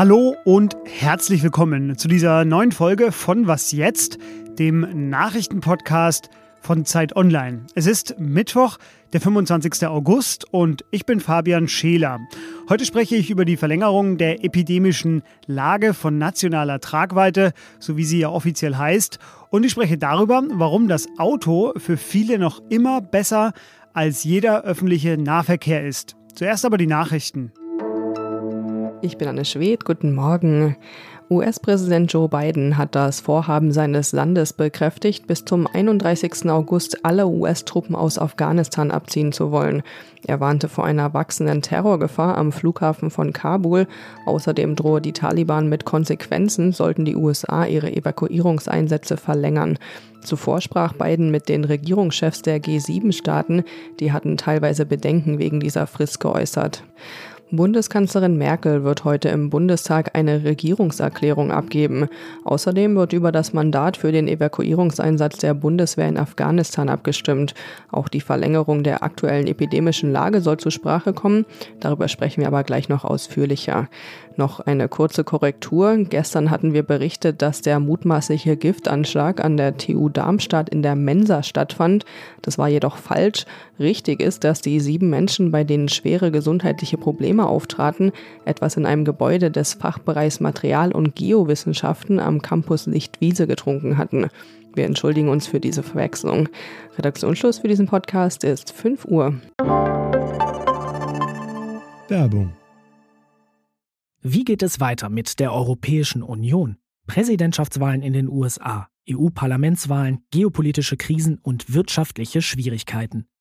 Hallo und herzlich willkommen zu dieser neuen Folge von Was jetzt, dem Nachrichtenpodcast von Zeit Online. Es ist Mittwoch, der 25. August und ich bin Fabian Scheler. Heute spreche ich über die Verlängerung der epidemischen Lage von nationaler Tragweite, so wie sie ja offiziell heißt. Und ich spreche darüber, warum das Auto für viele noch immer besser als jeder öffentliche Nahverkehr ist. Zuerst aber die Nachrichten. Ich bin Anne Schwedt, guten Morgen. US-Präsident Joe Biden hat das Vorhaben seines Landes bekräftigt, bis zum 31. August alle US-Truppen aus Afghanistan abziehen zu wollen. Er warnte vor einer wachsenden Terrorgefahr am Flughafen von Kabul. Außerdem drohe die Taliban mit Konsequenzen, sollten die USA ihre Evakuierungseinsätze verlängern. Zuvor sprach Biden mit den Regierungschefs der G7-Staaten, die hatten teilweise Bedenken wegen dieser Frist geäußert. Bundeskanzlerin Merkel wird heute im Bundestag eine Regierungserklärung abgeben. Außerdem wird über das Mandat für den Evakuierungseinsatz der Bundeswehr in Afghanistan abgestimmt. Auch die Verlängerung der aktuellen epidemischen Lage soll zur Sprache kommen. Darüber sprechen wir aber gleich noch ausführlicher. Noch eine kurze Korrektur. Gestern hatten wir berichtet, dass der mutmaßliche Giftanschlag an der TU Darmstadt in der Mensa stattfand. Das war jedoch falsch. Richtig ist, dass die sieben Menschen, bei denen schwere gesundheitliche Probleme auftraten, etwas in einem Gebäude des Fachbereichs Material- und Geowissenschaften am Campus Lichtwiese getrunken hatten. Wir entschuldigen uns für diese Verwechslung. Redaktionsschluss für diesen Podcast ist 5 Uhr. Werbung wie geht es weiter mit der Europäischen Union? Präsidentschaftswahlen in den USA, EU-Parlamentswahlen, geopolitische Krisen und wirtschaftliche Schwierigkeiten.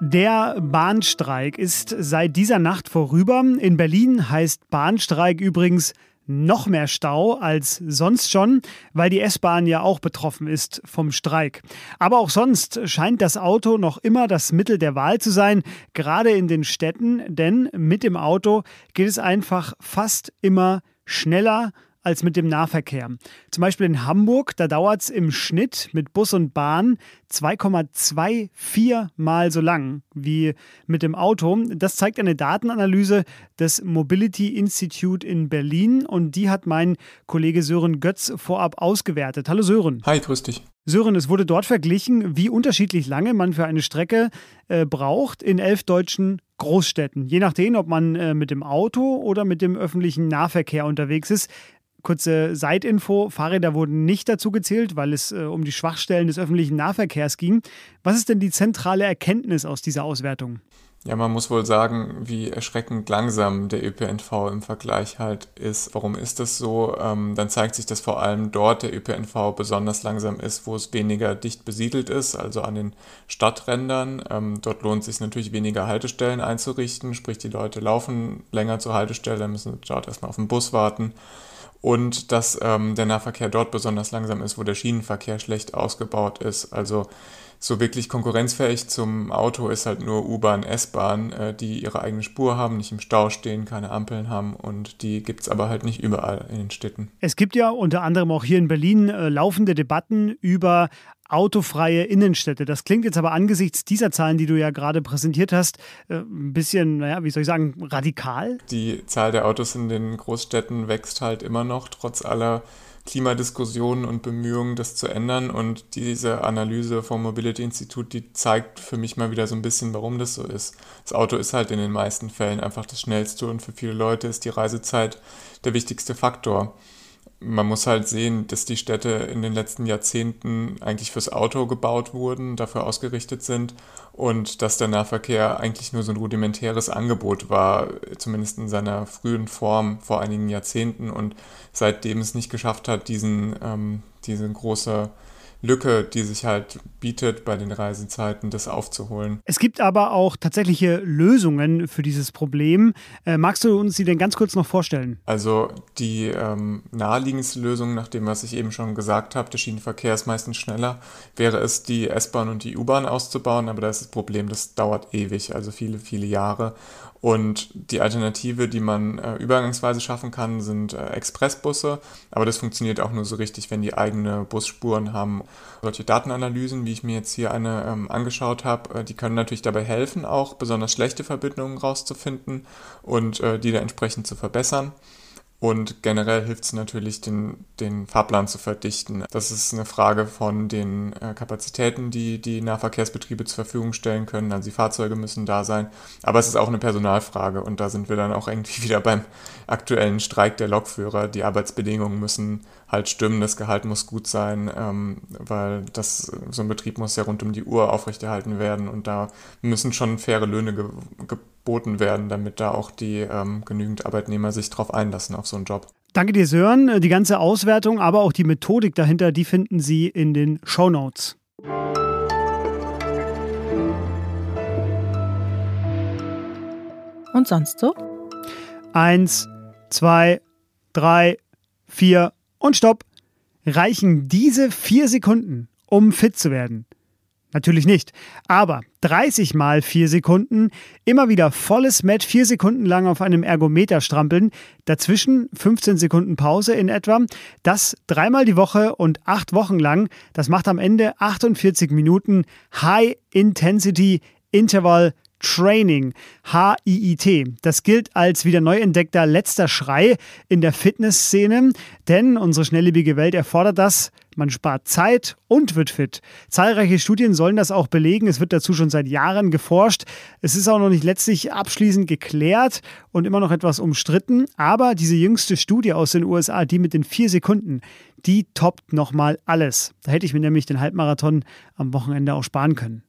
Der Bahnstreik ist seit dieser Nacht vorüber. In Berlin heißt Bahnstreik übrigens noch mehr Stau als sonst schon, weil die S-Bahn ja auch betroffen ist vom Streik. Aber auch sonst scheint das Auto noch immer das Mittel der Wahl zu sein, gerade in den Städten, denn mit dem Auto geht es einfach fast immer schneller als mit dem Nahverkehr. Zum Beispiel in Hamburg, da dauert es im Schnitt mit Bus und Bahn 2,24 Mal so lang wie mit dem Auto. Das zeigt eine Datenanalyse des Mobility Institute in Berlin und die hat mein Kollege Sören Götz vorab ausgewertet. Hallo Sören. Hi, grüß dich. Sören, es wurde dort verglichen, wie unterschiedlich lange man für eine Strecke äh, braucht in elf deutschen Großstädten. Je nachdem, ob man äh, mit dem Auto oder mit dem öffentlichen Nahverkehr unterwegs ist. Kurze Seitinfo: Fahrräder wurden nicht dazu gezählt, weil es äh, um die Schwachstellen des öffentlichen Nahverkehrs ging. Was ist denn die zentrale Erkenntnis aus dieser Auswertung? Ja, man muss wohl sagen, wie erschreckend langsam der ÖPNV im Vergleich halt ist. Warum ist das so? Ähm, dann zeigt sich, dass vor allem dort der ÖPNV besonders langsam ist, wo es weniger dicht besiedelt ist, also an den Stadträndern. Ähm, dort lohnt es sich natürlich weniger Haltestellen einzurichten, sprich die Leute laufen länger zur Haltestelle, müssen dort erstmal auf den Bus warten und dass ähm, der Nahverkehr dort besonders langsam ist, wo der Schienenverkehr schlecht ausgebaut ist. Also so wirklich konkurrenzfähig zum Auto ist halt nur U-Bahn, S-Bahn, äh, die ihre eigene Spur haben, nicht im Stau stehen, keine Ampeln haben und die gibt es aber halt nicht überall in den Städten. Es gibt ja unter anderem auch hier in Berlin äh, laufende Debatten über autofreie Innenstädte. Das klingt jetzt aber angesichts dieser Zahlen, die du ja gerade präsentiert hast, äh, ein bisschen, naja, wie soll ich sagen, radikal. Die Zahl der Autos in den Großstädten wächst halt immer noch, trotz aller Klimadiskussionen und Bemühungen, das zu ändern. Und diese Analyse vom Mobility Institute, die zeigt für mich mal wieder so ein bisschen, warum das so ist. Das Auto ist halt in den meisten Fällen einfach das Schnellste und für viele Leute ist die Reisezeit der wichtigste Faktor man muss halt sehen, dass die Städte in den letzten Jahrzehnten eigentlich fürs Auto gebaut wurden, dafür ausgerichtet sind und dass der Nahverkehr eigentlich nur so ein rudimentäres Angebot war, zumindest in seiner frühen Form vor einigen Jahrzehnten. Und seitdem es nicht geschafft hat, diesen, ähm, diese große Lücke, die sich halt bietet bei den Reisezeiten, das aufzuholen. Es gibt aber auch tatsächliche Lösungen für dieses Problem. Äh, magst du uns die denn ganz kurz noch vorstellen? Also die ähm, naheliegendste Lösung, nach dem, was ich eben schon gesagt habe, der Schienenverkehr ist meistens schneller, wäre es, die S-Bahn und die U-Bahn auszubauen, aber da ist das Problem, das dauert ewig, also viele, viele Jahre. Und die Alternative, die man äh, übergangsweise schaffen kann, sind äh, Expressbusse. Aber das funktioniert auch nur so richtig, wenn die eigene Busspuren haben. Solche Datenanalysen, wie ich mir jetzt hier eine ähm, angeschaut habe, äh, die können natürlich dabei helfen, auch besonders schlechte Verbindungen rauszufinden und äh, die da entsprechend zu verbessern. Und generell hilft es natürlich, den, den Fahrplan zu verdichten. Das ist eine Frage von den äh, Kapazitäten, die die Nahverkehrsbetriebe zur Verfügung stellen können. Also die Fahrzeuge müssen da sein. Aber es ist auch eine Personalfrage. Und da sind wir dann auch irgendwie wieder beim aktuellen Streik der Lokführer. Die Arbeitsbedingungen müssen halt stimmen, das Gehalt muss gut sein, ähm, weil das, so ein Betrieb muss ja rund um die Uhr aufrechterhalten werden. Und da müssen schon faire Löhne ge geboten werden, damit da auch die ähm, genügend Arbeitnehmer sich drauf einlassen auf so einen Job. Danke dir, Sören. Die ganze Auswertung, aber auch die Methodik dahinter, die finden Sie in den Show Notes. Und sonst so? Eins, zwei, drei, vier und stopp. Reichen diese vier Sekunden, um fit zu werden? Natürlich nicht. Aber 30 mal 4 Sekunden, immer wieder volles Met 4 Sekunden lang auf einem Ergometer strampeln, dazwischen 15 Sekunden Pause in etwa, das dreimal die Woche und acht Wochen lang, das macht am Ende 48 Minuten High Intensity Interval Training, HIIT. Das gilt als wieder neu entdeckter letzter Schrei in der Fitnessszene, denn unsere schnelllebige Welt erfordert das man spart Zeit und wird fit. Zahlreiche Studien sollen das auch belegen. Es wird dazu schon seit Jahren geforscht. Es ist auch noch nicht letztlich abschließend geklärt und immer noch etwas umstritten. Aber diese jüngste Studie aus den USA, die mit den vier Sekunden, die toppt nochmal alles. Da hätte ich mir nämlich den Halbmarathon am Wochenende auch sparen können.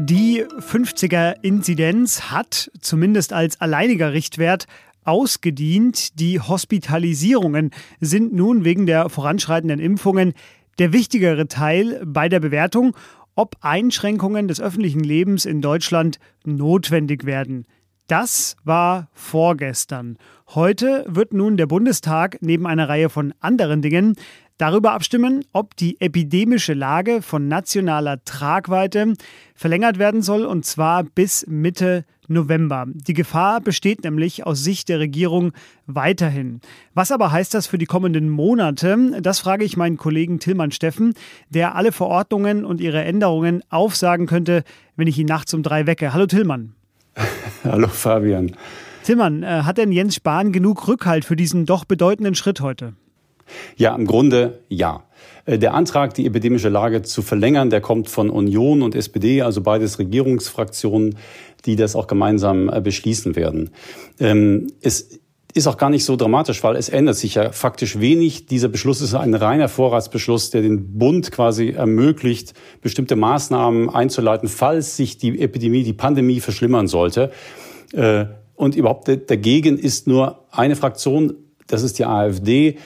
Die 50er-Inzidenz hat zumindest als alleiniger Richtwert ausgedient. Die Hospitalisierungen sind nun wegen der voranschreitenden Impfungen der wichtigere Teil bei der Bewertung, ob Einschränkungen des öffentlichen Lebens in Deutschland notwendig werden. Das war vorgestern. Heute wird nun der Bundestag neben einer Reihe von anderen Dingen darüber abstimmen, ob die epidemische Lage von nationaler Tragweite verlängert werden soll, und zwar bis Mitte November. Die Gefahr besteht nämlich aus Sicht der Regierung weiterhin. Was aber heißt das für die kommenden Monate? Das frage ich meinen Kollegen Tillmann Steffen, der alle Verordnungen und ihre Änderungen aufsagen könnte, wenn ich ihn nachts um drei wecke. Hallo Tillmann. Hallo Fabian. Tillmann, äh, hat denn Jens Spahn genug Rückhalt für diesen doch bedeutenden Schritt heute? Ja, im Grunde ja. Äh, der Antrag, die epidemische Lage zu verlängern, der kommt von Union und SPD, also beides Regierungsfraktionen, die das auch gemeinsam äh, beschließen werden. Ähm, es ist auch gar nicht so dramatisch, weil es ändert sich ja faktisch wenig. Dieser Beschluss ist ein reiner Vorratsbeschluss, der den Bund quasi ermöglicht, bestimmte Maßnahmen einzuleiten, falls sich die Epidemie, die Pandemie verschlimmern sollte. Äh, und überhaupt dagegen ist nur eine Fraktion, das ist die AfD,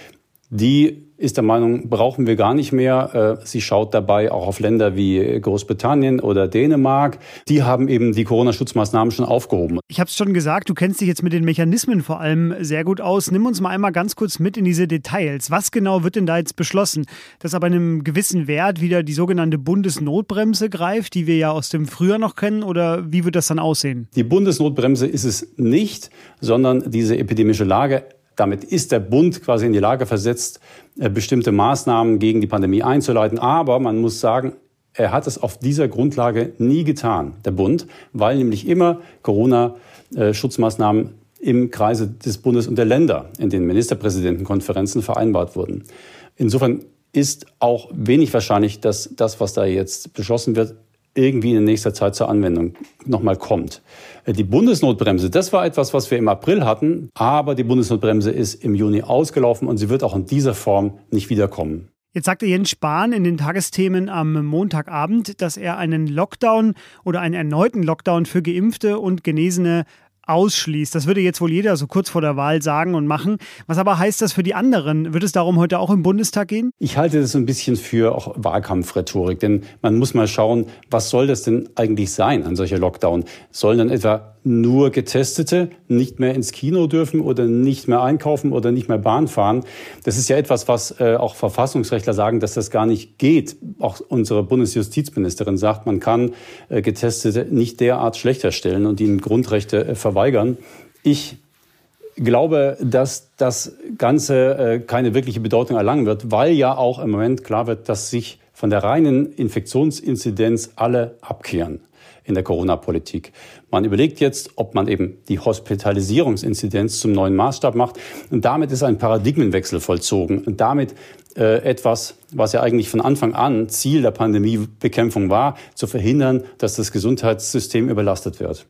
die ist der Meinung, brauchen wir gar nicht mehr. Äh, sie schaut dabei auch auf Länder wie Großbritannien oder Dänemark. Die haben eben die Corona-Schutzmaßnahmen schon aufgehoben. Ich habe es schon gesagt, du kennst dich jetzt mit den Mechanismen vor allem sehr gut aus. Nimm uns mal einmal ganz kurz mit in diese Details. Was genau wird denn da jetzt beschlossen? Dass aber einem gewissen Wert wieder die sogenannte Bundesnotbremse greift, die wir ja aus dem Frühjahr noch kennen? Oder wie wird das dann aussehen? Die Bundesnotbremse ist es nicht, sondern diese epidemische Lage damit ist der Bund quasi in die Lage versetzt, äh, bestimmte Maßnahmen gegen die Pandemie einzuleiten. Aber man muss sagen, er hat es auf dieser Grundlage nie getan, der Bund, weil nämlich immer Corona-Schutzmaßnahmen im Kreise des Bundes und der Länder in den Ministerpräsidentenkonferenzen vereinbart wurden. Insofern ist auch wenig wahrscheinlich, dass das, was da jetzt beschlossen wird, irgendwie in nächster Zeit zur Anwendung nochmal kommt. Äh, die Bundesnotbremse, das war etwas, was wir im April hatten, aber die Bundesnotbremse ist im Juni ausgelaufen und sie wird auch in dieser Form nicht wiederkommen. Jetzt sagte Jens Spahn in den Tagesthemen am Montagabend, dass er einen Lockdown oder einen erneuten Lockdown für Geimpfte und Genesene ausschließt. Das würde jetzt wohl jeder so kurz vor der Wahl sagen und machen. Was aber heißt das für die anderen? Wird es darum heute auch im Bundestag gehen? Ich halte das so ein bisschen für auch Wahlkampfrhetorik, denn man muss mal schauen, was soll das denn eigentlich sein, ein solcher Lockdown? Sollen dann etwa nur Getestete nicht mehr ins Kino dürfen oder nicht mehr einkaufen oder nicht mehr Bahn fahren. Das ist ja etwas, was äh, auch Verfassungsrechtler sagen, dass das gar nicht geht. Auch unsere Bundesjustizministerin sagt, man kann äh, Getestete nicht derart schlechter stellen und ihnen Grundrechte äh, verweigern. Ich glaube, dass das Ganze keine wirkliche Bedeutung erlangen wird, weil ja auch im Moment klar wird, dass sich von der reinen Infektionsinzidenz alle abkehren in der Corona-Politik. Man überlegt jetzt, ob man eben die Hospitalisierungsinzidenz zum neuen Maßstab macht. Und damit ist ein Paradigmenwechsel vollzogen. Und damit äh, etwas, was ja eigentlich von Anfang an Ziel der Pandemiebekämpfung war, zu verhindern, dass das Gesundheitssystem überlastet wird.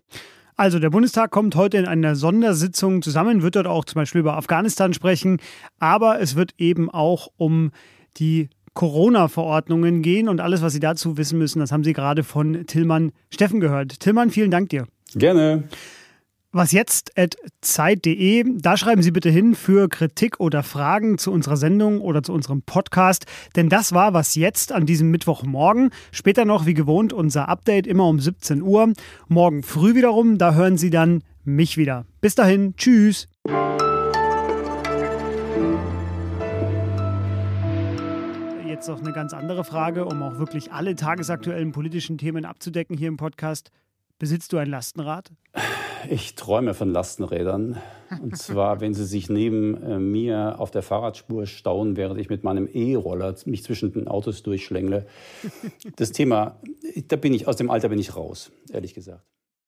Also der Bundestag kommt heute in einer Sondersitzung zusammen, wird dort auch zum Beispiel über Afghanistan sprechen, aber es wird eben auch um die Corona-Verordnungen gehen und alles, was Sie dazu wissen müssen, das haben Sie gerade von Tillmann Steffen gehört. Tillmann, vielen Dank dir. Gerne. Was jetzt at zeit.de, da schreiben Sie bitte hin für Kritik oder Fragen zu unserer Sendung oder zu unserem Podcast, denn das war was jetzt an diesem Mittwochmorgen. Später noch wie gewohnt unser Update immer um 17 Uhr. Morgen früh wiederum, da hören Sie dann mich wieder. Bis dahin, tschüss. Jetzt noch eine ganz andere Frage, um auch wirklich alle tagesaktuellen politischen Themen abzudecken hier im Podcast. Besitzt du ein Lastenrad? Ich träume von Lastenrädern. Und zwar, wenn sie sich neben äh, mir auf der Fahrradspur stauen, während ich mit meinem E-Roller mich zwischen den Autos durchschlängle. Das Thema, da bin ich, aus dem Alter bin ich raus, ehrlich gesagt.